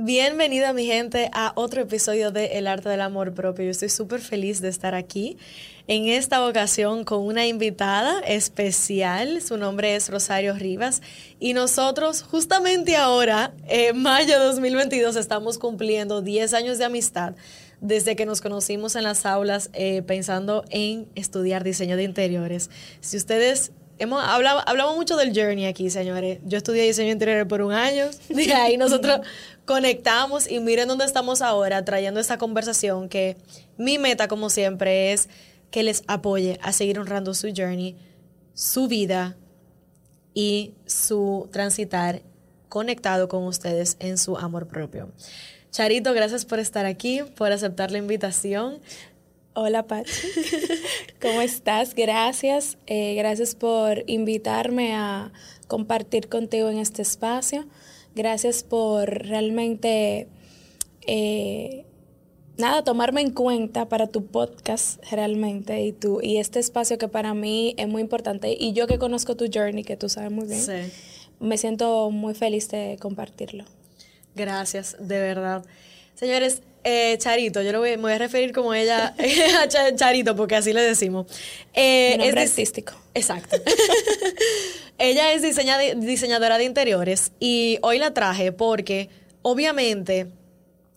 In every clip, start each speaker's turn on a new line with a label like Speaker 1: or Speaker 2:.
Speaker 1: Bienvenida mi gente a otro episodio de El Arte del Amor Propio. Yo estoy súper feliz de estar aquí en esta ocasión con una invitada especial. Su nombre es Rosario Rivas y nosotros justamente ahora, en mayo de 2022, estamos cumpliendo 10 años de amistad desde que nos conocimos en las aulas eh, pensando en estudiar diseño de interiores. Si ustedes hemos hablado, hablamos mucho del journey aquí, señores. Yo estudié diseño interior por un año. De ahí nosotros conectamos y miren dónde estamos ahora trayendo esta conversación que mi meta, como siempre, es que les apoye a seguir honrando su journey, su vida y su transitar conectado con ustedes en su amor propio. Charito, gracias por estar aquí, por aceptar la invitación.
Speaker 2: Hola, Pachi. ¿Cómo estás? Gracias. Eh, gracias por invitarme a compartir contigo en este espacio. Gracias por realmente, eh, nada, tomarme en cuenta para tu podcast realmente y, tu, y este espacio que para mí es muy importante. Y yo que conozco tu journey, que tú sabes muy bien, me siento muy feliz de compartirlo.
Speaker 1: Gracias, de verdad. Señores, eh, Charito, yo lo voy, me voy a referir como ella a Charito, porque así le decimos.
Speaker 2: Eh, nombre es artístico.
Speaker 1: Exacto. ella es diseñadora de interiores y hoy la traje porque obviamente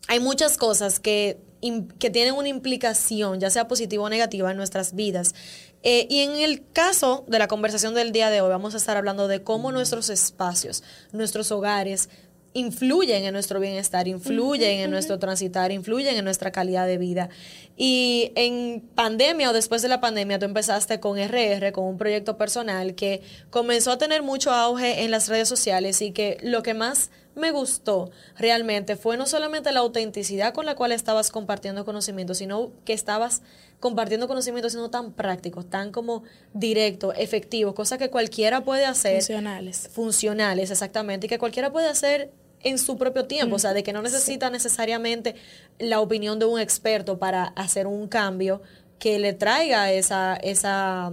Speaker 1: hay muchas cosas que, que tienen una implicación, ya sea positiva o negativa, en nuestras vidas. Eh, y en el caso de la conversación del día de hoy, vamos a estar hablando de cómo nuestros espacios, nuestros hogares, influyen en nuestro bienestar, influyen en nuestro transitar, influyen en nuestra calidad de vida. Y en pandemia o después de la pandemia, tú empezaste con RR, con un proyecto personal que comenzó a tener mucho auge en las redes sociales y que lo que más me gustó realmente fue no solamente la autenticidad con la cual estabas compartiendo conocimiento, sino que estabas compartiendo conocimiento siendo tan práctico, tan como directo, efectivo, cosa que cualquiera puede hacer.
Speaker 2: Funcionales.
Speaker 1: Funcionales, exactamente, y que cualquiera puede hacer en su propio tiempo, o sea, de que no necesita necesariamente la opinión de un experto para hacer un cambio que le traiga esa, esa,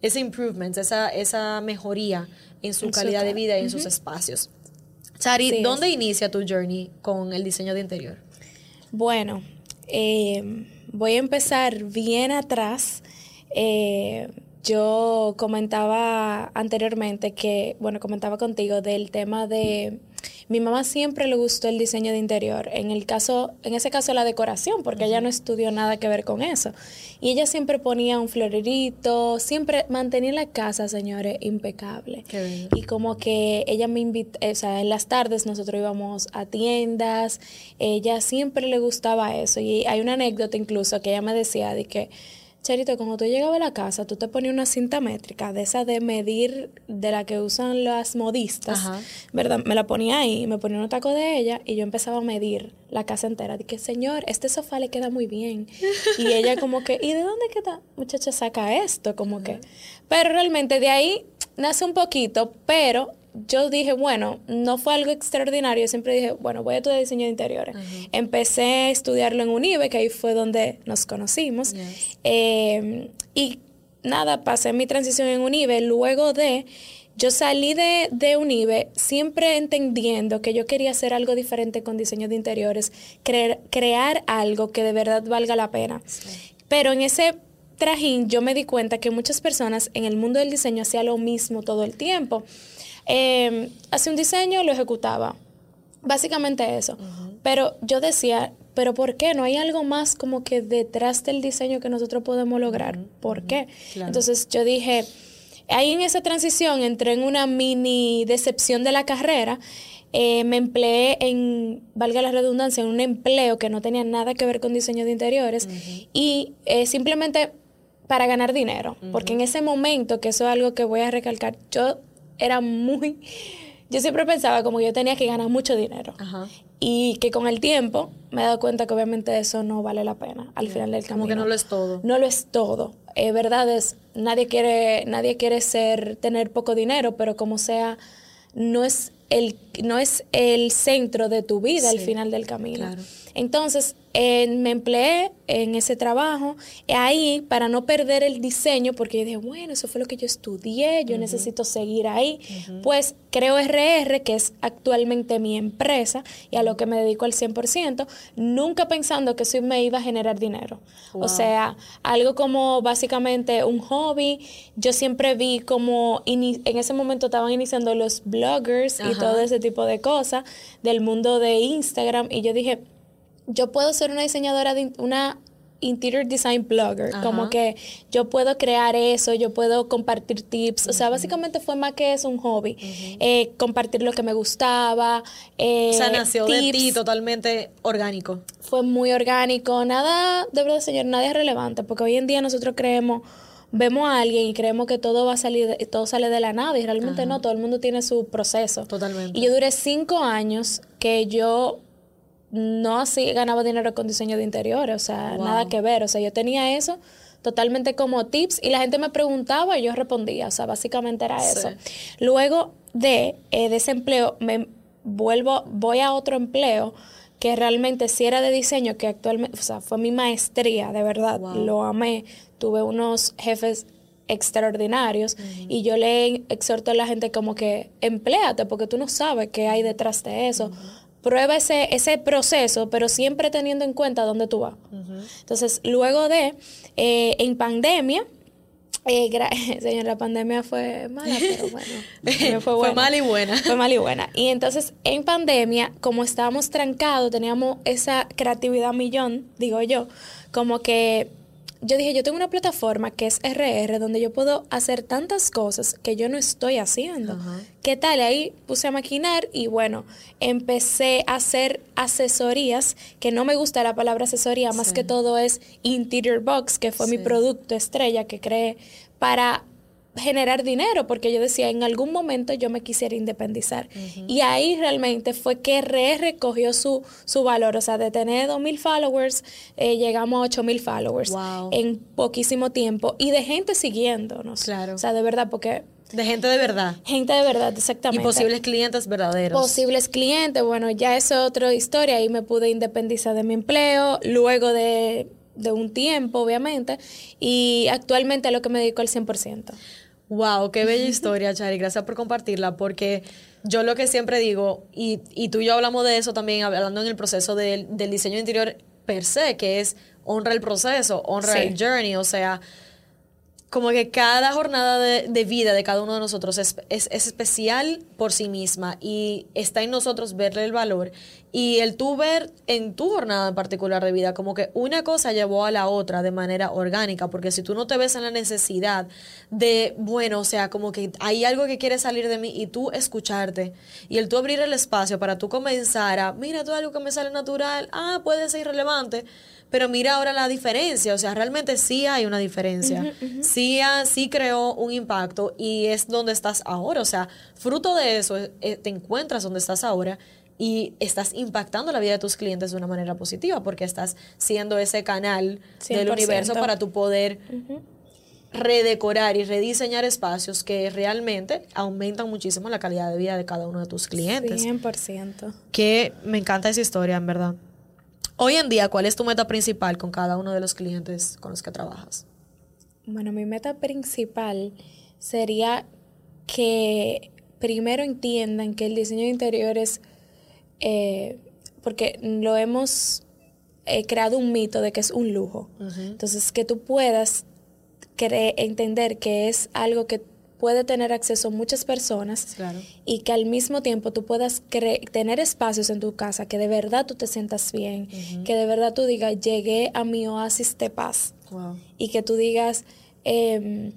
Speaker 1: ese improvement, esa, esa mejoría en su calidad de vida y en sus espacios. Chari, ¿dónde inicia tu journey con el diseño de interior?
Speaker 2: Bueno, eh, voy a empezar bien atrás. Eh, yo comentaba anteriormente que, bueno, comentaba contigo del tema de mi mamá siempre le gustó el diseño de interior, en el caso, en ese caso la decoración, porque ella no estudió nada que ver con eso. Y ella siempre ponía un florerito, siempre mantenía la casa, señores, impecable. y como que ella me invitó, o sea, en las tardes nosotros íbamos a tiendas, ella siempre le gustaba eso. Y hay una anécdota incluso que ella me decía de que Charito, cuando tú llegabas a la casa, tú te ponías una cinta métrica de esa de medir, de la que usan las modistas, ¿verdad? Me la ponía ahí, me ponía un taco de ella y yo empezaba a medir la casa entera. Dije, señor, este sofá le queda muy bien. y ella como que, ¿y de dónde queda? Muchacha, saca esto, como que. Pero realmente de ahí nace un poquito, pero yo dije, bueno, no fue algo extraordinario. siempre dije, bueno, voy a estudiar diseño de interiores. Empecé a estudiarlo en UNIBE, que ahí fue donde nos conocimos. Em, y nada, pasé mi transición en UNIBE. Luego de, yo salí de, de UNIBE siempre entendiendo que yo quería hacer algo diferente con diseño de interiores, crear algo que de verdad valga la pena. Pero en ese trajín yo me di cuenta que muchas personas en el mundo del diseño hacían lo mismo todo el tiempo. Eh, hacía un diseño, lo ejecutaba. Básicamente eso. Pero yo decía, pero ¿por qué? No hay algo más como que detrás del diseño que nosotros podemos lograr. ¿Por qué? Entonces yo dije, ahí en esa transición entré en una mini decepción de la carrera. Eh, me empleé en, valga la redundancia, en un empleo que no tenía nada que ver con diseño de interiores y eh, simplemente para ganar dinero. Porque en ese momento, que eso es algo que voy a recalcar, yo era muy... yo siempre pensaba como que yo tenía que ganar mucho dinero. Y que con el tiempo me he dado cuenta que obviamente eso no vale la pena al final del camino.
Speaker 1: Como que no lo es todo.
Speaker 2: No lo es todo. Eh, verdad es, nadie quiere, nadie quiere ser, tener poco dinero, pero como sea, no es el, no es el centro de tu vida al final del camino. Entonces, me empleé en ese trabajo, ahí para no perder el diseño, porque yo dije, bueno, eso fue lo que yo estudié, yo necesito seguir ahí. Pues creo RR, que es actualmente mi empresa y a lo que me dedico al 100%, nunca pensando que eso me iba a generar dinero. O sea, algo como básicamente un hobby. Yo siempre vi como en ese momento estaban iniciando los bloggers y todo ese tipo de cosas del mundo de Instagram y yo dije, yo puedo ser una diseñadora de una interior design blogger, como que yo puedo crear eso, yo puedo compartir tips, o sea, básicamente fue más que es un hobby, eh, compartir lo que me gustaba.
Speaker 1: Eh, o sea, nació de ti totalmente orgánico.
Speaker 2: Fue muy orgánico, nada, de verdad, señor, nada es relevante, porque hoy en día nosotros creemos vemos a alguien y creemos que todo va a salir, todo sale de la nada y realmente no, todo el mundo tiene su proceso.
Speaker 1: Totalmente.
Speaker 2: Y yo duré cinco años que yo no así ganaba dinero con diseño de interiores, o sea, nada que ver, o sea, yo tenía eso totalmente como tips y la gente me preguntaba y yo respondía, o sea, básicamente era eso. Luego de, eh, desempleo me vuelvo, voy a otro empleo que realmente sí era de diseño, que actualmente, o sea, fue mi maestría, de verdad, lo amé, tuve unos jefes extraordinarios y yo le exhorto a la gente como que empléate porque tú no sabes qué hay detrás de eso prueba ese, ese proceso, pero siempre teniendo en cuenta dónde tú vas. Entonces, luego de, eh, en pandemia, eh, señor, la pandemia fue mala, pero bueno,
Speaker 1: fue, fue mala y buena.
Speaker 2: Fue mala y buena. Y entonces, en pandemia, como estábamos trancados, teníamos esa creatividad millón, digo yo, como que yo dije, yo tengo una plataforma que es RR, donde yo puedo hacer tantas cosas que yo no estoy haciendo. ¿Qué tal? Ahí puse a maquinar y bueno, empecé a hacer asesorías, que no me gusta la palabra asesoría, más que todo es Interior Box, que fue mi producto estrella que creé para generar dinero, porque yo decía, en algún momento yo me quisiera independizar. Y ahí realmente fue que RR cogió su, su valor, o sea, de tener 2.000 followers, eh, llegamos a 8.000 followers en poquísimo tiempo y de gente siguiéndonos.
Speaker 1: Claro.
Speaker 2: O sea, de verdad, porque...
Speaker 1: De gente de verdad.
Speaker 2: Gente de verdad, exactamente.
Speaker 1: Y posibles clientes verdaderos.
Speaker 2: Posibles clientes, bueno, ya es otra historia. Ahí me pude independizar de mi empleo. Luego de, de un tiempo, obviamente. Y actualmente a lo que me dedico al 100%.
Speaker 1: Wow, qué bella historia, Chari. Gracias por compartirla, porque yo lo que siempre digo, y, y tú y yo hablamos de eso también, hablando en el proceso del, del diseño interior per se, que es honra el proceso, honra el journey, o sea, como que cada jornada de, vida de cada uno de nosotros es, especial por sí misma y está en nosotros verle el valor. Y el tú ver en tu jornada en particular de vida, como que una cosa llevó a la otra de manera orgánica, porque si tú no te ves en la necesidad de, bueno, o sea, como que hay algo que quiere salir de mí y tú escucharte y el tú abrir el espacio para tú comenzar a, mira, todo algo que me sale natural, ah, puede ser irrelevante pero mira ahora la diferencia, o sea, realmente sí hay una diferencia, Sí, sí creó un impacto y es donde estás ahora, o sea, fruto de eso eh, te encuentras donde estás ahora y estás impactando la vida de tus clientes de una manera positiva porque estás siendo ese canal del universo para tu poder redecorar y rediseñar espacios que realmente aumentan muchísimo la calidad de vida de cada uno de tus clientes.
Speaker 2: 100%.
Speaker 1: Que me encanta esa historia, en verdad. Hoy en día, ¿cuál es tu meta principal con cada uno de los clientes con los que trabajas?
Speaker 2: Bueno, mi meta principal sería que primero entiendan que el diseño de interiores, eh, porque lo hemos eh, creado un mito de que es un lujo. Entonces, que tú puedas entender que es algo que puede tener acceso muchas personas y que al mismo tiempo tú puedas tener espacios en tu casa que de verdad tú te sientas bien, que de verdad tú digas, llegué a mi oasis de paz. Y que tú digas, em,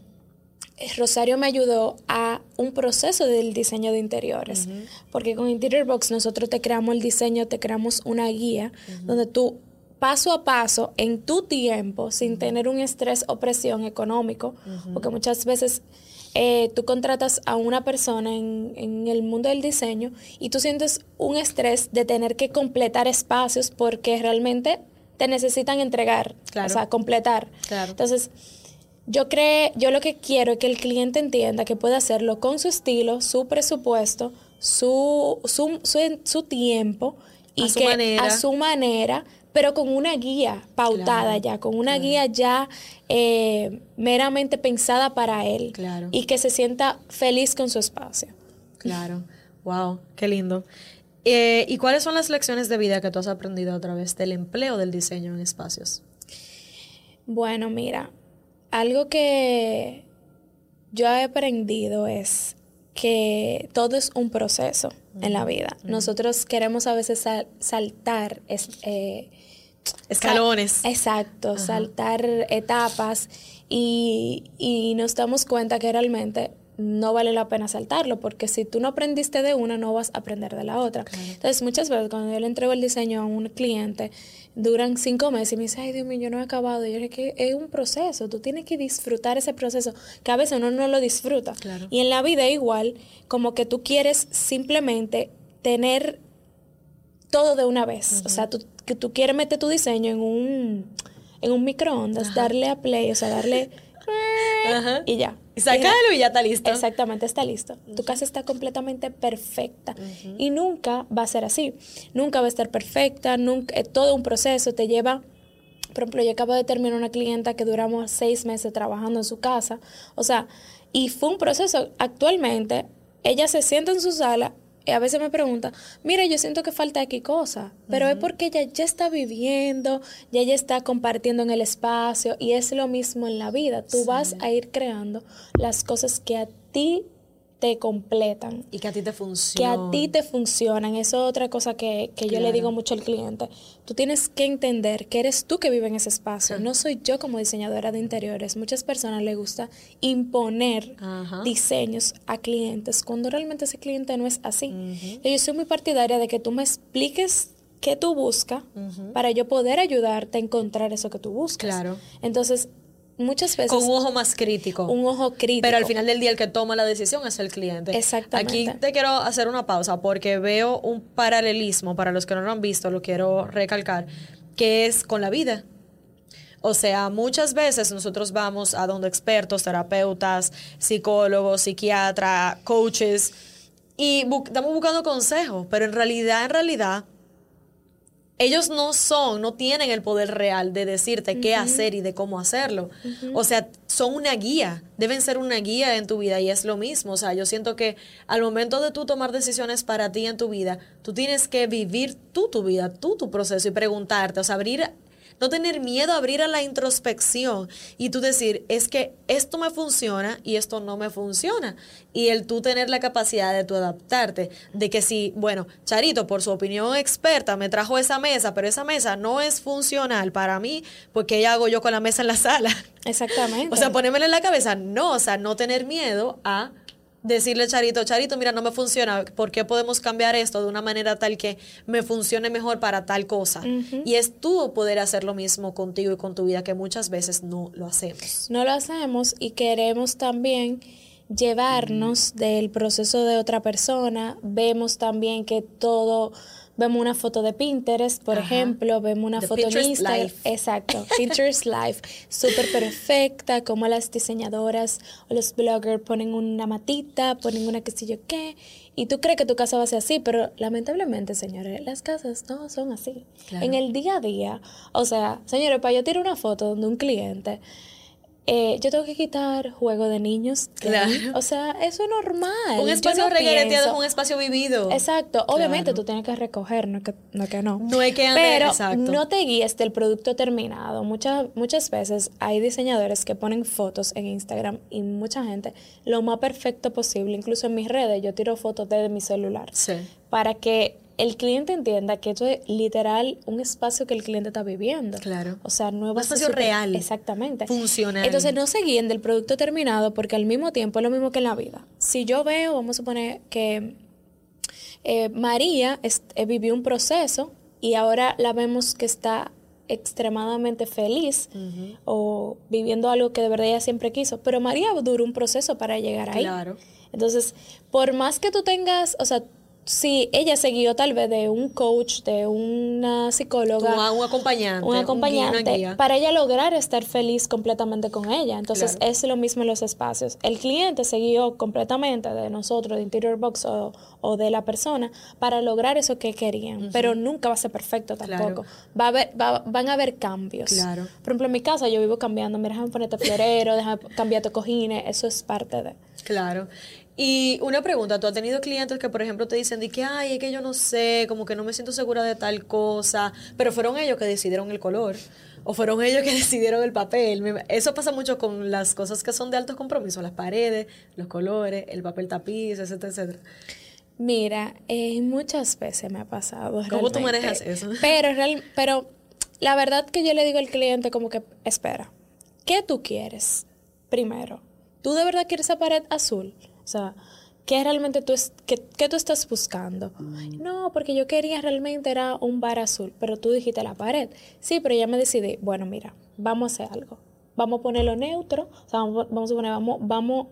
Speaker 2: Rosario me ayudó a un proceso del diseño de interiores, porque con Interior Box nosotros te creamos el diseño, te creamos una guía donde tú paso a paso en tu tiempo, sin tener un estrés o presión económico, porque muchas veces eh, tú contratas a una persona en, en, el mundo del diseño y tú sientes un estrés de tener que completar espacios porque realmente te necesitan entregar, o sea, completar. Entonces, yo creo, yo lo que quiero es que el cliente entienda que puede hacerlo con su estilo, su presupuesto, su, su, su, tiempo y a su que manera. a su manera, pero con una guía pautada ya, con una guía ya eh, meramente pensada para él y que se sienta feliz con su espacio.
Speaker 1: Claro, wow, qué lindo. Eh, ¿Y cuáles son las lecciones de vida que tú has aprendido a través del empleo del diseño en espacios?
Speaker 2: Bueno, mira, algo que yo he aprendido es que todo es un proceso en la vida. Nosotros queremos a veces saltar eh,
Speaker 1: escalones.
Speaker 2: exacto, saltar etapas y, y nos damos cuenta que realmente no vale la pena saltarlo, porque si tú no aprendiste de una, no vas a aprender de la otra. Entonces, muchas veces cuando yo le entrego el diseño a un cliente, duran cinco meses y me dice, ay Dios mío, yo no he acabado. Y yo dije que es un proceso, tú tienes que disfrutar ese proceso, que a veces uno no lo disfruta. Y en la vida igual, como que tú quieres simplemente tener todo de una vez. O sea, tú, que tú quieres meter tu diseño en un, en un microondas, darle a play, o sea, darle... y ya.
Speaker 1: Y sacarlo y ya está listo.
Speaker 2: Exactamente, está listo. Tu casa está completamente perfecta. Y nunca va a ser así. Nunca va a estar perfecta, nunca, eh, todo un proceso te lleva... Por ejemplo, yo acabo de terminar una clienta que duramos seis meses trabajando en su casa. O sea, y fue un proceso. Actualmente, ella se sienta en su sala a veces me pregunta, mira, yo siento que falta aquí cosa, pero es porque ella ya está viviendo, ya ella está compartiendo en el espacio y es lo mismo en la vida. Tú vas a ir creando las cosas que a ti te completan.
Speaker 1: Y que a ti te funcionan.
Speaker 2: Que a ti te funcionan. Eso es otra cosa que, yo le digo mucho al cliente. Tú tienes que entender que eres tú que vive en ese espacio. No soy yo como diseñadora de interiores. Muchas personas les gusta imponer diseños a clientes cuando realmente ese cliente no es así. Yo soy muy partidaria de que tú me expliques qué tú buscas para yo poder ayudarte a encontrar eso que tú buscas. Claro. Entonces, muchas veces.
Speaker 1: Con un ojo más crítico.
Speaker 2: Un ojo crítico.
Speaker 1: Pero al final del día el que toma la decisión es el cliente.
Speaker 2: Exactamente.
Speaker 1: Aquí te quiero hacer una pausa porque veo un paralelismo, para los que no lo han visto, lo quiero recalcar, que es con la vida. O sea, muchas veces nosotros vamos a donde expertos, terapeutas, psicólogos, psiquiatras, coaches, y estamos buscando consejos, pero en realidad, en realidad, ellos no son, no tienen el poder real de decirte qué hacer y de cómo hacerlo. O sea, son una guía, deben ser una guía en tu vida y es lo mismo. O sea, yo siento que al momento de tú tomar decisiones para ti en tu vida, tú tienes que vivir tú tu vida, tú tu proceso y preguntarte, o sea, abrir no tener miedo a abrir a la introspección y tú decir, es que esto me funciona y esto no me funciona. Y el tú tener la capacidad de tú adaptarte, de que si, bueno, Charito, por su opinión experta, me trajo esa mesa, pero esa mesa no es funcional para mí, pues ¿qué hago yo con la mesa en la sala?
Speaker 2: Exactamente.
Speaker 1: o sea, ponérmela en la cabeza, no, o sea, no tener miedo a decirle Charito, Charito, mira, no me funciona, ¿por qué podemos cambiar esto de una manera tal que me funcione mejor para tal cosa? Y es tú poder hacer lo mismo contigo y con tu vida, que muchas veces no lo hacemos.
Speaker 2: No lo hacemos y queremos también llevarnos del proceso de otra persona, vemos también que todo vemos una foto de Pinterest, por ejemplo, vemos una foto de Instagram. Exacto, Pinterest Live, súper perfecta, como las diseñadoras o los bloggers ponen una matita, ponen una qué sé yo qué, y tú crees que tu casa va a ser así, pero lamentablemente, señores, las casas no son así. En el día a día, o sea, señores, para yo tirar una foto donde un cliente eh, yo tengo que quitar juego de niños. Claro. O sea, eso es normal.
Speaker 1: Un espacio no es un espacio vivido.
Speaker 2: Exacto. Obviamente tú tienes que recoger, no es que no. Que no.
Speaker 1: no es que
Speaker 2: Pero no te guíes del producto terminado. Muchas, muchas veces hay diseñadores que ponen fotos en Instagram y mucha gente lo más perfecto posible. Incluso en mis redes yo tiro fotos desde mi celular. Sí. Para que el cliente entienda que esto es literal un espacio que el cliente está viviendo.
Speaker 1: Claro.
Speaker 2: O sea, es
Speaker 1: un espacio real.
Speaker 2: Exactamente.
Speaker 1: Funcional.
Speaker 2: Entonces no se guíen del producto terminado porque al mismo tiempo es lo mismo que en la vida. Si yo veo, vamos a suponer que eh, María eh, vivió un proceso y ahora la vemos que está extremadamente feliz o viviendo algo que de verdad ella siempre quiso. Pero María duró un proceso para llegar ahí.
Speaker 1: Claro.
Speaker 2: Entonces, por más que tú tengas, o sea, si ella siguió tal vez de un coach, de una psicóloga,
Speaker 1: un acompañante,
Speaker 2: un acompañante, para ella lograr estar feliz completamente con ella. Entonces es lo mismo en los espacios. El cliente siguió completamente de nosotros, de Interior Box o, de la persona, para lograr eso que querían. Pero nunca va a ser perfecto tampoco. Va a haber, van a haber cambios.
Speaker 1: Claro.
Speaker 2: Por ejemplo, en mi casa yo vivo cambiando. Mira, déjame ponerte florero, déjame cambiarte cojines. Eso es parte de.
Speaker 1: Claro. Y una pregunta, ¿tú has tenido clientes que, por ejemplo, te dicen de que, ay, es que yo no sé, como que no me siento segura de tal cosa, pero fueron ellos que decidieron el color o fueron ellos que decidieron el papel? Eso pasa mucho con las cosas que son de altos compromisos, las paredes, los colores, el papel tapiz, etcétera, etcétera.
Speaker 2: Mira, eh, muchas veces me ha pasado.
Speaker 1: ¿Cómo tú manejas eso?
Speaker 2: Pero, real, pero la verdad que yo le digo al cliente como que, espera, ¿qué tú quieres? Primero, ¿tú de verdad quieres esa pared azul? O sea, ¿qué realmente tú, es, qué, tú estás buscando? No, porque yo quería realmente era un bar azul, pero tú dijiste la pared. Sí, pero ya me decidí, bueno, mira, vamos a hacer algo. Vamos a ponerlo neutro, o sea, vamos, a poner, vamos, vamos,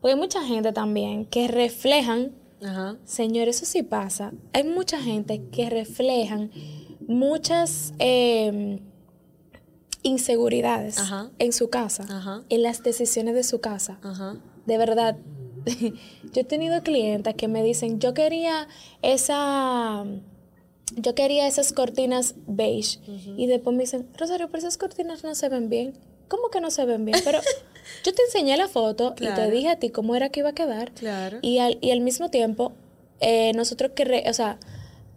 Speaker 2: porque hay mucha gente también que reflejan, Ajá. señor, eso sí pasa, hay mucha gente que reflejan muchas em, inseguridades en su casa, en las decisiones de su casa. De verdad, yo he tenido clientes que me dicen, yo quería esa, yo quería esas cortinas beige. Y después me dicen, Rosario, pero esas cortinas no se ven bien. ¿Cómo que no se ven bien? Pero yo te enseñé la foto y te dije a ti cómo era que iba a quedar.
Speaker 1: Claro.
Speaker 2: Y al, y al mismo tiempo, eh, nosotros que, o sea,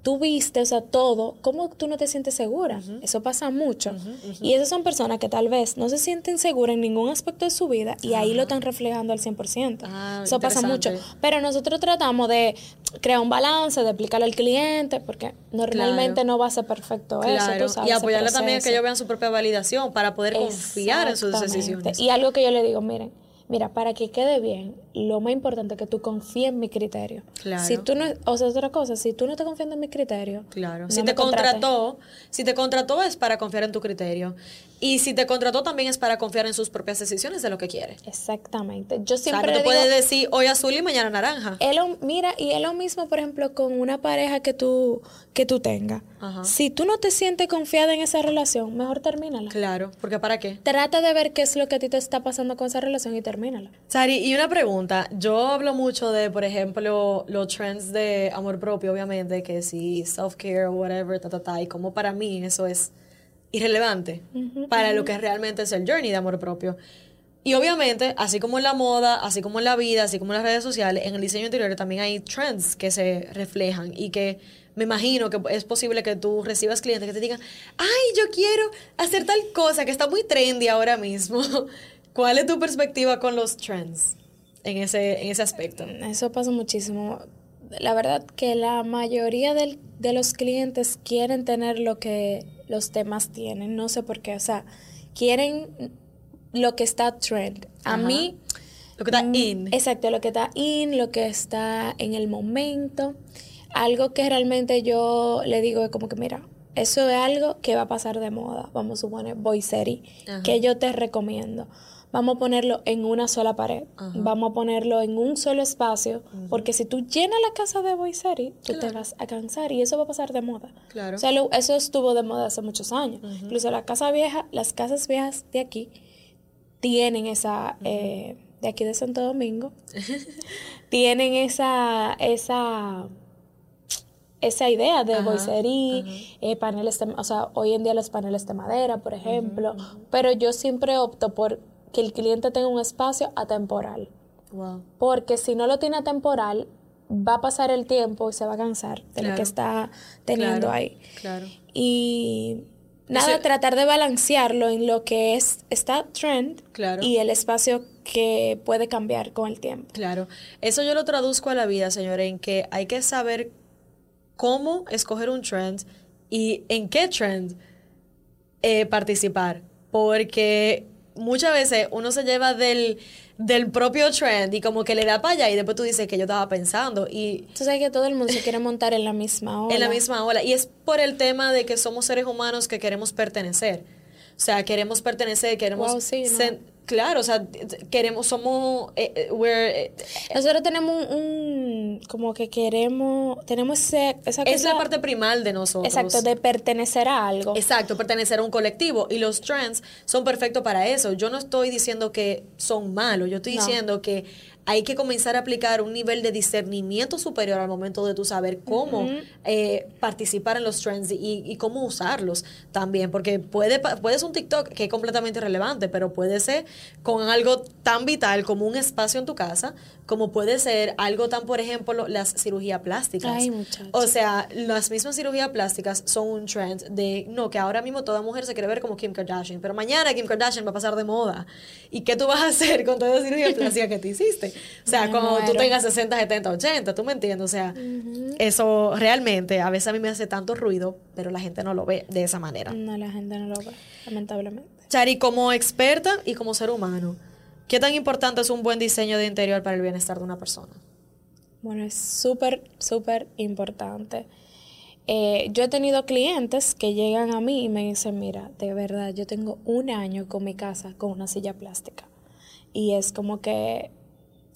Speaker 2: tú viste, o sea, todo, ¿cómo tú no te sientes segura? Eso pasa mucho. Y esas son personas que tal vez no se sienten seguras en ningún aspecto de su vida y ahí lo están reflejando al 100%. Ah, eso pasa mucho. Pero nosotros tratamos de crear un balance, de explicarle al cliente, porque normalmente no va a ser perfecto eso, tú sabes,
Speaker 1: Y apoyarle también a que ellos vean su propia validación para poder confiar en sus decisiones.
Speaker 2: Y algo que yo le digo, miren, Mira, para que quede bien, lo más importante es que tú confíes en mi criterio. Claro. Si tú no, o sea, otra cosa, si tú no te confías en mi criterio.
Speaker 1: Claro. si te contrató, si te contrató es para confiar en tu criterio. Y si te contrató también es para confiar en sus propias decisiones de lo que quiere.
Speaker 2: Exactamente. Yo siempre.
Speaker 1: O sea, no te puedes decir hoy azul y mañana naranja.
Speaker 2: mira, y es lo mismo, por ejemplo, con una pareja que tú, que tú tengas. Si tú no te sientes confiada en esa relación, mejor termínala.
Speaker 1: Claro, porque ¿para qué?
Speaker 2: Trata de ver qué es lo que a ti te está pasando con esa relación y termina
Speaker 1: Sari, y una pregunta. Yo hablo mucho de, por ejemplo, los trends de amor propio, obviamente, que si self-care whatever, ta, ta, ta, y como para mí eso es irrelevante para lo que realmente es el journey de amor propio. Y obviamente, así como en la moda, así como en la vida, así como en las redes sociales, en el diseño interior también hay trends que se reflejan y que me imagino que es posible que tú recibas clientes que te digan, ay, yo quiero hacer tal cosa que está muy trendy ahora mismo. ¿Cuál es tu perspectiva con los trends en ese, en ese aspecto?
Speaker 2: Eso pasa muchísimo. La verdad que la mayoría de los clientes quieren tener lo que los demás tienen. No sé por qué. O sea, quieren lo que está trend. A mí...
Speaker 1: Lo que está mm, in.
Speaker 2: Exacto, lo que está in, lo que está en el momento. Algo que realmente yo le digo es como que, mira, eso es algo que va a pasar de moda. Vamos a suponer, Boy que yo te recomiendo vamos a ponerlo en una sola pared, vamos a ponerlo en un solo espacio, porque si tú llenas la casa de Boiseri, tú te vas a cansar y eso va a pasar de moda.
Speaker 1: Claro.
Speaker 2: O sea, eso estuvo de moda hace muchos años. Incluso la casa vieja, las casas viejas de aquí tienen esa, eh, de aquí de Santo Domingo, tienen esa, esa esa idea de boiserí, eh, paneles, o sea, hoy en día los paneles de madera, por ejemplo, pero yo siempre opto por que el cliente tenga un espacio atemporal. Porque si no lo tiene atemporal, va a pasar el tiempo y se va a cansar de lo que está teniendo ahí.
Speaker 1: Claro.
Speaker 2: Y nada, tratar de balancearlo en lo que es está trend y el espacio que puede cambiar con el tiempo.
Speaker 1: Claro. Eso yo lo traduzco a la vida, señora, en que hay que saber cómo escoger un trend y en qué trend eh, participar. Porque muchas veces uno se lleva del, del propio trend y como que le da para allá y después tú dices que yo estaba pensando y
Speaker 2: tú sabes que todo el mundo se quiere montar en la misma ola
Speaker 1: en la misma ola y es por el tema de que somos seres humanos que queremos pertenecer o sea queremos pertenecer queremos
Speaker 2: Wow, sí, ¿no?
Speaker 1: Claro o sea queremos somos eh, eh, we're, eh,
Speaker 2: nosotros tenemos un, un- como que queremos tenemos ese, esa
Speaker 1: es la parte primal de nosotros
Speaker 2: exacto de pertenecer a algo
Speaker 1: Exacto, pertenecer a un colectivo. Y los trends son perfectos para eso. Yo no estoy diciendo que son malos, yo estoy
Speaker 2: No.
Speaker 1: diciendo que hay que comenzar a aplicar un nivel de discernimiento superior al momento de tu saber cómo eh, participar en los trends y, y cómo usarlos también. Porque puede, puede ser un TikTok que es completamente irrelevante, pero puede ser con algo tan vital como un espacio en tu casa, como puede ser algo tan, por ejemplo, las cirugías plásticas.
Speaker 2: Ay.
Speaker 1: O sea, las mismas cirugías plásticas son un trend de, no, que ahora mismo toda mujer se quiere ver como Kim Kardashian, pero mañana Kim Kardashian va a pasar de moda. ¿Y qué tú vas a hacer con toda la cirugía plástica que te hiciste? O sea,
Speaker 2: Me
Speaker 1: cuando tú
Speaker 2: muero.
Speaker 1: tengas 60, 70, 80, ¿tú me entiendes? O sea, eso realmente a veces a mí me hace tanto ruido, pero la gente no lo ve de esa manera.
Speaker 2: no la gente no lo ve lamentablemente
Speaker 1: Chari, como experta y como ser humano, ¿qué tan importante es un buen diseño de interior para el bienestar de una persona?
Speaker 2: Bueno, es súper, súper importante. Eh, yo he tenido clientes que llegan a mí y me dicen, mira, de verdad, yo tengo un año con mi casa con una silla plástica. Y es como que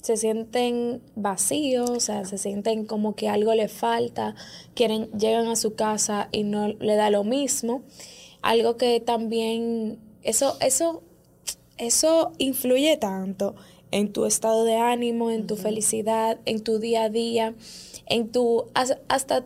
Speaker 2: se sienten vacíos, o sea, se sienten como que algo le falta, quieren, llegan a su casa y no le da lo mismo. Algo que también, eso, eso eso influye tanto en tu estado de ánimo, en tu felicidad, en tu día a día, en tu has- hasta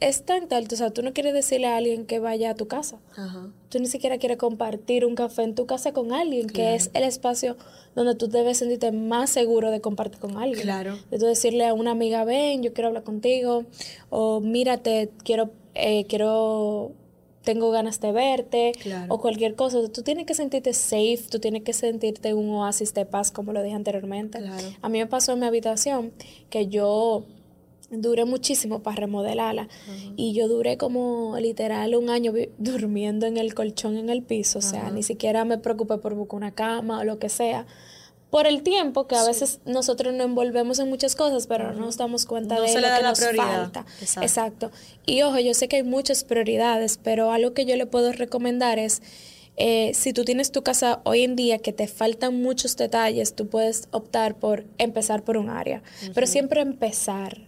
Speaker 2: es tan alto, o sea, tú no quieres decirle a alguien que vaya a tu casa.
Speaker 1: Ajá.
Speaker 2: Tú ni siquiera quieres compartir un café en tu casa con alguien, que es el espacio donde tú debes sentirte más seguro de compartir con alguien.
Speaker 1: Claro.
Speaker 2: De tú decirle a una amiga, ven, yo quiero hablar contigo, o mírate, quiero, eh, quiero, tengo ganas de verte,
Speaker 1: Claro.
Speaker 2: o cualquier cosa. Tú tienes que sentirte safe, tú tienes que sentirte un oasis de paz, como lo dije anteriormente.
Speaker 1: Claro.
Speaker 2: A mí me pasó en mi habitación que yo duré muchísimo para remodelarla y yo duré como literal un año durmiendo en el colchón en el piso, o sea, ni siquiera me preocupé por buscar una cama o lo que sea. Por el tiempo que a veces nosotros nos envolvemos en muchas cosas, pero no nos damos cuenta
Speaker 1: No
Speaker 2: de
Speaker 1: se
Speaker 2: lo
Speaker 1: le da
Speaker 2: que
Speaker 1: la
Speaker 2: nos
Speaker 1: prioridad.
Speaker 2: falta.
Speaker 1: Exacto.
Speaker 2: Exacto. Y ojo, yo sé que hay muchas prioridades, pero algo que yo le puedo recomendar es eh, si tú tienes tu casa hoy en día que te faltan muchos detalles, tú puedes optar por empezar por un área. Pero siempre empezar.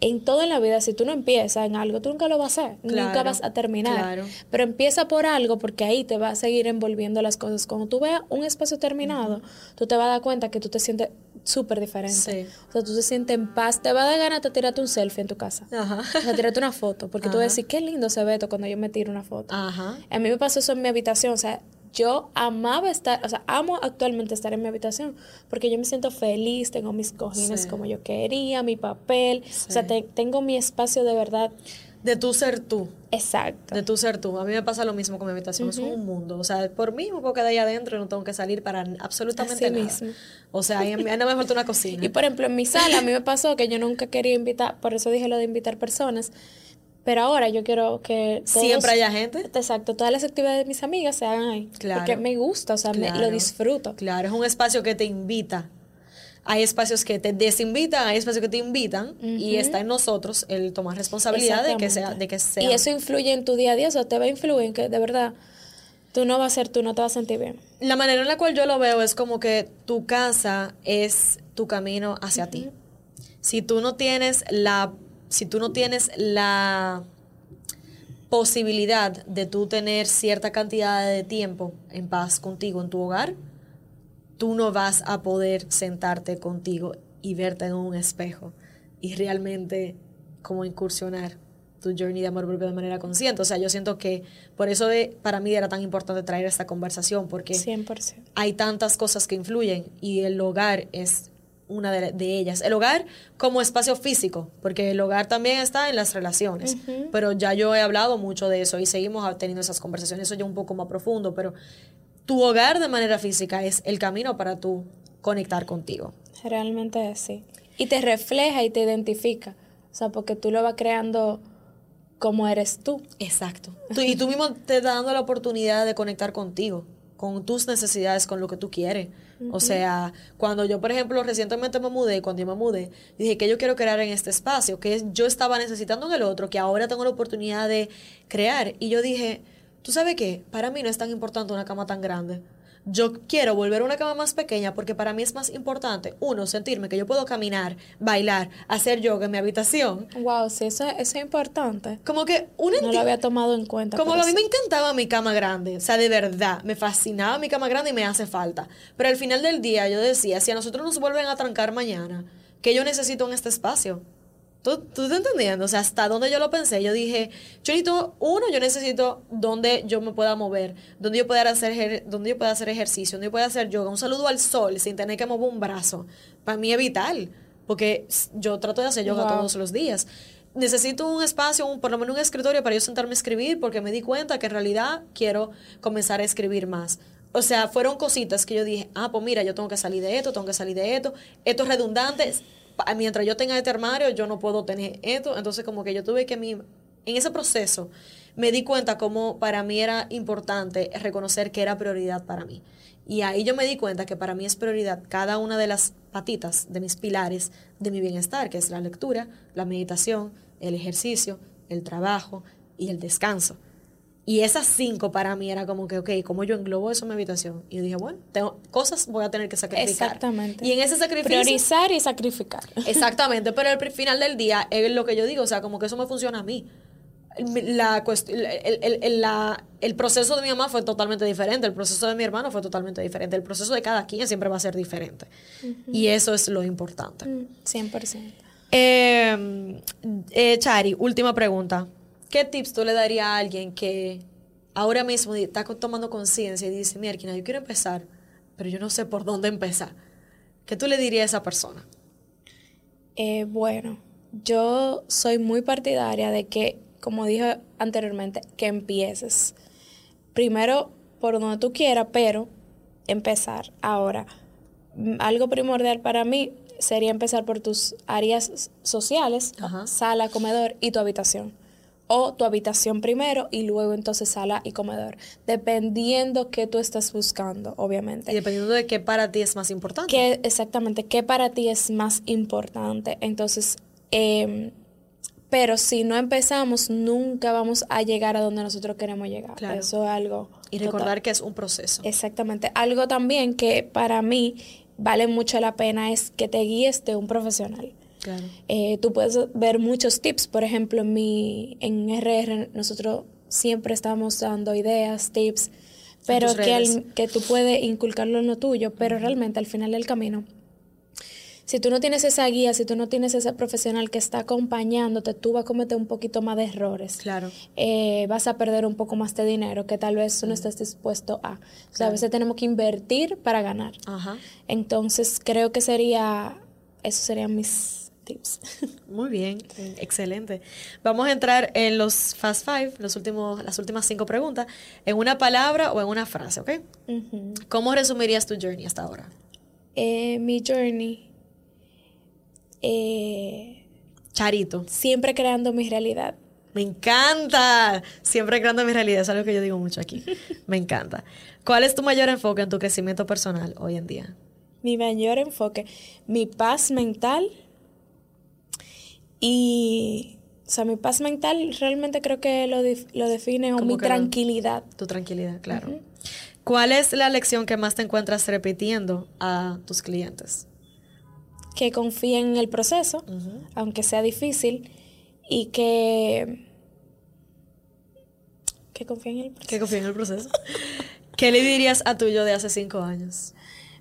Speaker 2: En todo en la vida, si tú no empiezas en algo, tú nunca lo vas a hacer, nunca vas a terminar.
Speaker 1: claro.
Speaker 2: Pero empieza por algo porque ahí te va a seguir envolviendo las cosas. Cuando tú veas un espacio terminado, tú te vas a dar cuenta que tú te sientes súper diferente.
Speaker 1: Sí.
Speaker 2: O sea, tú te sientes en paz. Te va a dar ganas de tirarte un selfie en tu casa.
Speaker 1: Ajá.
Speaker 2: O sea, tirarte una foto. Porque tú vas a decir, qué lindo se ve esto cuando yo me tiro una foto.
Speaker 1: Ajá.
Speaker 2: A mí me pasó eso en mi habitación, o sea, yo amaba estar, o sea, amo actualmente estar en mi habitación porque yo me siento feliz, tengo mis cojines
Speaker 1: Sí.
Speaker 2: como yo quería, mi papel, o sea, te- tengo mi espacio de verdad
Speaker 1: De tu ser tú.
Speaker 2: exacto.
Speaker 1: De tu ser tú. A mí me pasa lo mismo con mi habitación. Es un mundo. O sea, por mí me puedo quedar ahí adentro y no tengo que salir para absolutamente
Speaker 2: Así
Speaker 1: nada.
Speaker 2: mismo.
Speaker 1: O sea, ahí, ahí no me falta una cocina.
Speaker 2: Y por ejemplo, en mi sala a mí me pasó que yo nunca quería invitar, por eso dije lo de invitar personas, pero ahora yo quiero que todos-
Speaker 1: Siempre haya gente.
Speaker 2: Exacto, todas las actividades de mis amigas se hagan ahí.
Speaker 1: Claro.
Speaker 2: Porque me gusta, o sea, me- lo disfruto.
Speaker 1: Claro, es un espacio que te invita. Hay espacios que te desinvitan, hay espacios que te invitan y está en nosotros el tomar responsabilidad de que sea, de que sea.
Speaker 2: Y eso influye en tu día a día, o sea, te va a influir en que de verdad tú no vas a ser tú, no te vas a sentir bien.
Speaker 1: La manera en la cual yo lo veo es como que tu casa es tu camino hacia ti. Si tú no tienes la, si tú no tienes la posibilidad de tú tener cierta cantidad de tiempo en paz contigo en tu hogar, tú no vas a poder sentarte contigo y verte en un espejo y realmente como incursionar tu journey de amor propio de manera consciente. O sea, yo siento que por eso de, para mí era tan importante traer esta conversación, porque
Speaker 2: 100%.
Speaker 1: hay tantas cosas que influyen y el hogar es una de, de ellas. El hogar como espacio físico, porque el hogar también está en las relaciones, pero ya yo he hablado mucho de eso y seguimos teniendo esas conversaciones, eso ya un poco más profundo, pero tu hogar de manera física es el camino para tú conectar contigo.
Speaker 2: Realmente es así. Y te refleja y te identifica. O sea, porque tú lo vas creando como eres tú.
Speaker 1: Exacto. Tú- y tú mismo te estás dando la oportunidad de conectar contigo. con tus necesidades, con lo que tú quieres. O sea, cuando yo, por ejemplo, recientemente me mudé, cuando yo me mudé, dije que yo quiero crear en este espacio, que yo estaba necesitando en el otro, que ahora tengo la oportunidad de crear. Y yo dije, ¿tú sabes qué? Para mí no es tan importante una cama tan grande yo quiero volver a una cama más pequeña porque para mí es más importante, uno, sentirme que yo puedo caminar, bailar, hacer yoga en mi habitación.
Speaker 2: Wow, sí, eso, eso es importante.
Speaker 1: Como que una
Speaker 2: No lo había tomado en cuenta.
Speaker 1: Como a mí me encantaba mi cama grande, o sea, de verdad, me fascinaba mi cama grande y me hace falta. Pero al final del día yo decía, si a nosotros nos vuelven a trancar mañana, que yo necesito en este espacio? ¿Tú, ¿Tú estás entendiendo? O sea, hasta donde yo lo pensé, yo dije, yo necesito, uno, yo necesito donde yo me pueda mover, donde yo pueda hacer, donde yo pueda hacer ejercicio, donde yo pueda hacer yoga, un saludo al sol sin tener que mover un brazo. Para mí es vital, porque yo trato de hacer yoga todos los días. Necesito un espacio, un, por lo menos un escritorio para yo sentarme a escribir, porque me di cuenta que en realidad quiero comenzar a escribir más. O sea, fueron cositas que yo dije, ah, pues mira, yo tengo que salir de esto, tengo que salir de esto, esto es redundante, mientras yo tenga este armario, yo no puedo tener esto. Entonces, como que yo tuve que, mi, en ese proceso, me di cuenta como para mí era importante reconocer que era prioridad para mí. Y ahí yo me di cuenta que para mí es prioridad cada una de las patitas, de mis pilares de mi bienestar, que es la lectura, la meditación, el ejercicio, el trabajo y el descanso. Y esas cinco para mí era como que, ok, ¿cómo yo englobo eso en mi habitación? Y yo dije, bueno, tengo, cosas voy a tener que sacrificar.
Speaker 2: Exactamente.
Speaker 1: Y en ese sacrificio...
Speaker 2: Priorizar y sacrificar.
Speaker 1: Exactamente, pero al final del día es lo que yo digo, o sea, como que eso me funciona a mí. La, el, el, la, el proceso de mi mamá fue totalmente diferente, el proceso de mi hermano fue totalmente diferente, el proceso de cada quien siempre va a ser diferente. Y eso es lo importante.
Speaker 2: 100%. Mm,
Speaker 1: eh, eh, Chari, última pregunta. ¿Qué tips tú le darías a alguien que ahora mismo está tomando conciencia y dice, mira, yo quiero empezar, pero yo no sé por dónde empezar? ¿Qué tú le dirías a esa persona?
Speaker 2: Eh, bueno, yo soy muy partidaria de que, como dije anteriormente, que empieces. Primero por donde tú quieras, pero empezar. Ahora, algo primordial para mí sería empezar por tus áreas sociales, sala, comedor y tu habitación o tu habitación primero y luego entonces sala y comedor, dependiendo qué tú estás buscando, obviamente.
Speaker 1: Y dependiendo de qué para ti es más importante.
Speaker 2: ¿Qué, exactamente, qué para ti es más importante. Entonces, em, pero si no empezamos, nunca vamos a llegar a donde nosotros queremos llegar. Eso es algo.
Speaker 1: Y recordar que es un proceso.
Speaker 2: Exactamente. Algo también que para mí vale mucho la pena es que te guíes de un profesional. Eh, tú puedes ver muchos tips, por ejemplo, en, mi, en RR nosotros siempre estamos dando ideas, tips, pero que, que tú puedes inculcarlo en lo tuyo, pero realmente al final del camino, si tú no tienes esa guía, si tú no tienes ese profesional que está acompañándote, tú vas a cometer un poquito más de errores.
Speaker 1: Claro.
Speaker 2: Eh, vas a perder un poco más de dinero que tal vez tú no estés dispuesto a. O sea, a veces tenemos que invertir para ganar.
Speaker 1: Ajá.
Speaker 2: Entonces, creo que sería, esos serían mis tips.
Speaker 1: Muy bien, excelente. Vamos a entrar en los Fast Five, los últimos, las últimas cinco preguntas, en una palabra o en una frase, ¿ok? ¿Cómo resumirías tu journey hasta ahora?
Speaker 2: Eh, mi journey. Eh,
Speaker 1: Charito.
Speaker 2: Siempre creando mi realidad.
Speaker 1: Me encanta. Siempre creando mi realidad. Es algo que yo digo mucho aquí. Me encanta. ¿Cuál es tu mayor enfoque en tu crecimiento personal hoy en día?
Speaker 2: Mi mayor enfoque. Mi paz mental y, o sea, mi paz mental realmente creo que lo, lo define o mi tranquilidad.
Speaker 1: Tu tranquilidad, claro. ¿Cuál es la lección que más te encuentras repitiendo a tus clientes?
Speaker 2: Que confíen en el proceso, aunque sea difícil, y que... Que confíen en el proceso.
Speaker 1: Que confíen en el proceso. ¿Qué le dirías a tuyo de hace cinco años?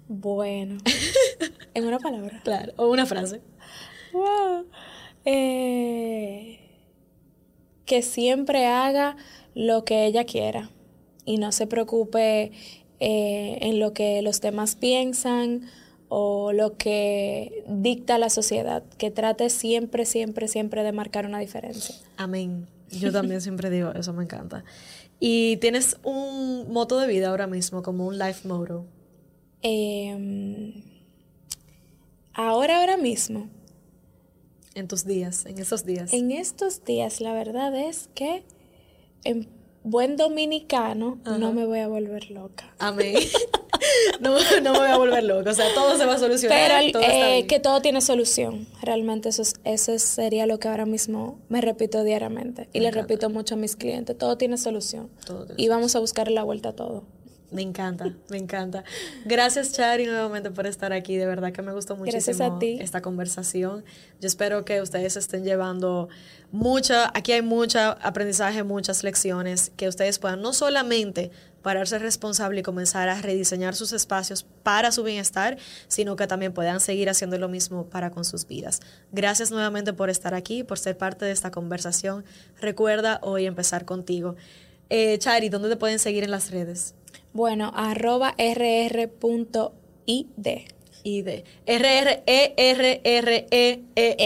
Speaker 2: Bueno, en una palabra.
Speaker 1: Claro, o una frase.
Speaker 2: Wow. Eh, que siempre haga lo que ella quiera y no se preocupe eh, en lo que los demás piensan o lo que dicta la sociedad, que trate siempre, siempre, siempre de marcar una diferencia.
Speaker 1: Amén. Yo también siempre digo, eso me encanta. ¿Y tienes un moto de vida ahora mismo, como un life motto?
Speaker 2: Em, ahora, ahora mismo
Speaker 1: en tus días, en esos días?
Speaker 2: En estos días, la verdad es que em, buen dominicano, no me voy a volver loca.
Speaker 1: Amén. no, no, me voy a volver loca. O sea, todo se va a solucionar.
Speaker 2: Pero eh, que todo tiene solución. Realmente eso, eso sería lo que ahora mismo me repito diariamente. Y le repito mucho a mis clientes. Todo tiene solución. y vamos a buscar la vuelta a todo.
Speaker 1: Me encanta, me encanta. Gracias, Chari, nuevamente por estar aquí. De verdad que me gustó muchísimo esta conversación. Yo espero que ustedes estén llevando mucha, aquí hay mucho aprendizaje, muchas lecciones, que ustedes puedan no solamente pararse responsable y comenzar a rediseñar sus espacios para su bienestar, sino que también puedan seguir haciendo lo mismo para con sus vidas. Gracias nuevamente por estar aquí, por ser parte de esta conversación. Recuerda hoy empezar contigo. Eh, Chari, ¿dónde te pueden seguir en las redes?
Speaker 2: Bueno, arroba rr.id.
Speaker 1: ID. R-R-E-R-R-E-E.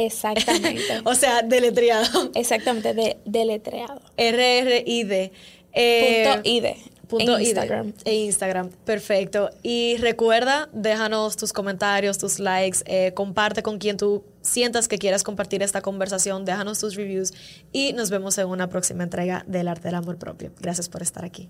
Speaker 2: Exactamente.
Speaker 1: o sea, deletreado.
Speaker 2: Exactamente, de, deletreado.
Speaker 1: R-R-I-D.
Speaker 2: Eh, punto ID.
Speaker 1: Punto en Instagram. E Instagram. Perfecto. Y recuerda, déjanos tus comentarios, tus likes, eh, comparte con quien tú sientas que quieras compartir esta conversación, déjanos tus reviews y nos vemos en una próxima entrega del Arte del Amor Propio. Gracias por estar aquí.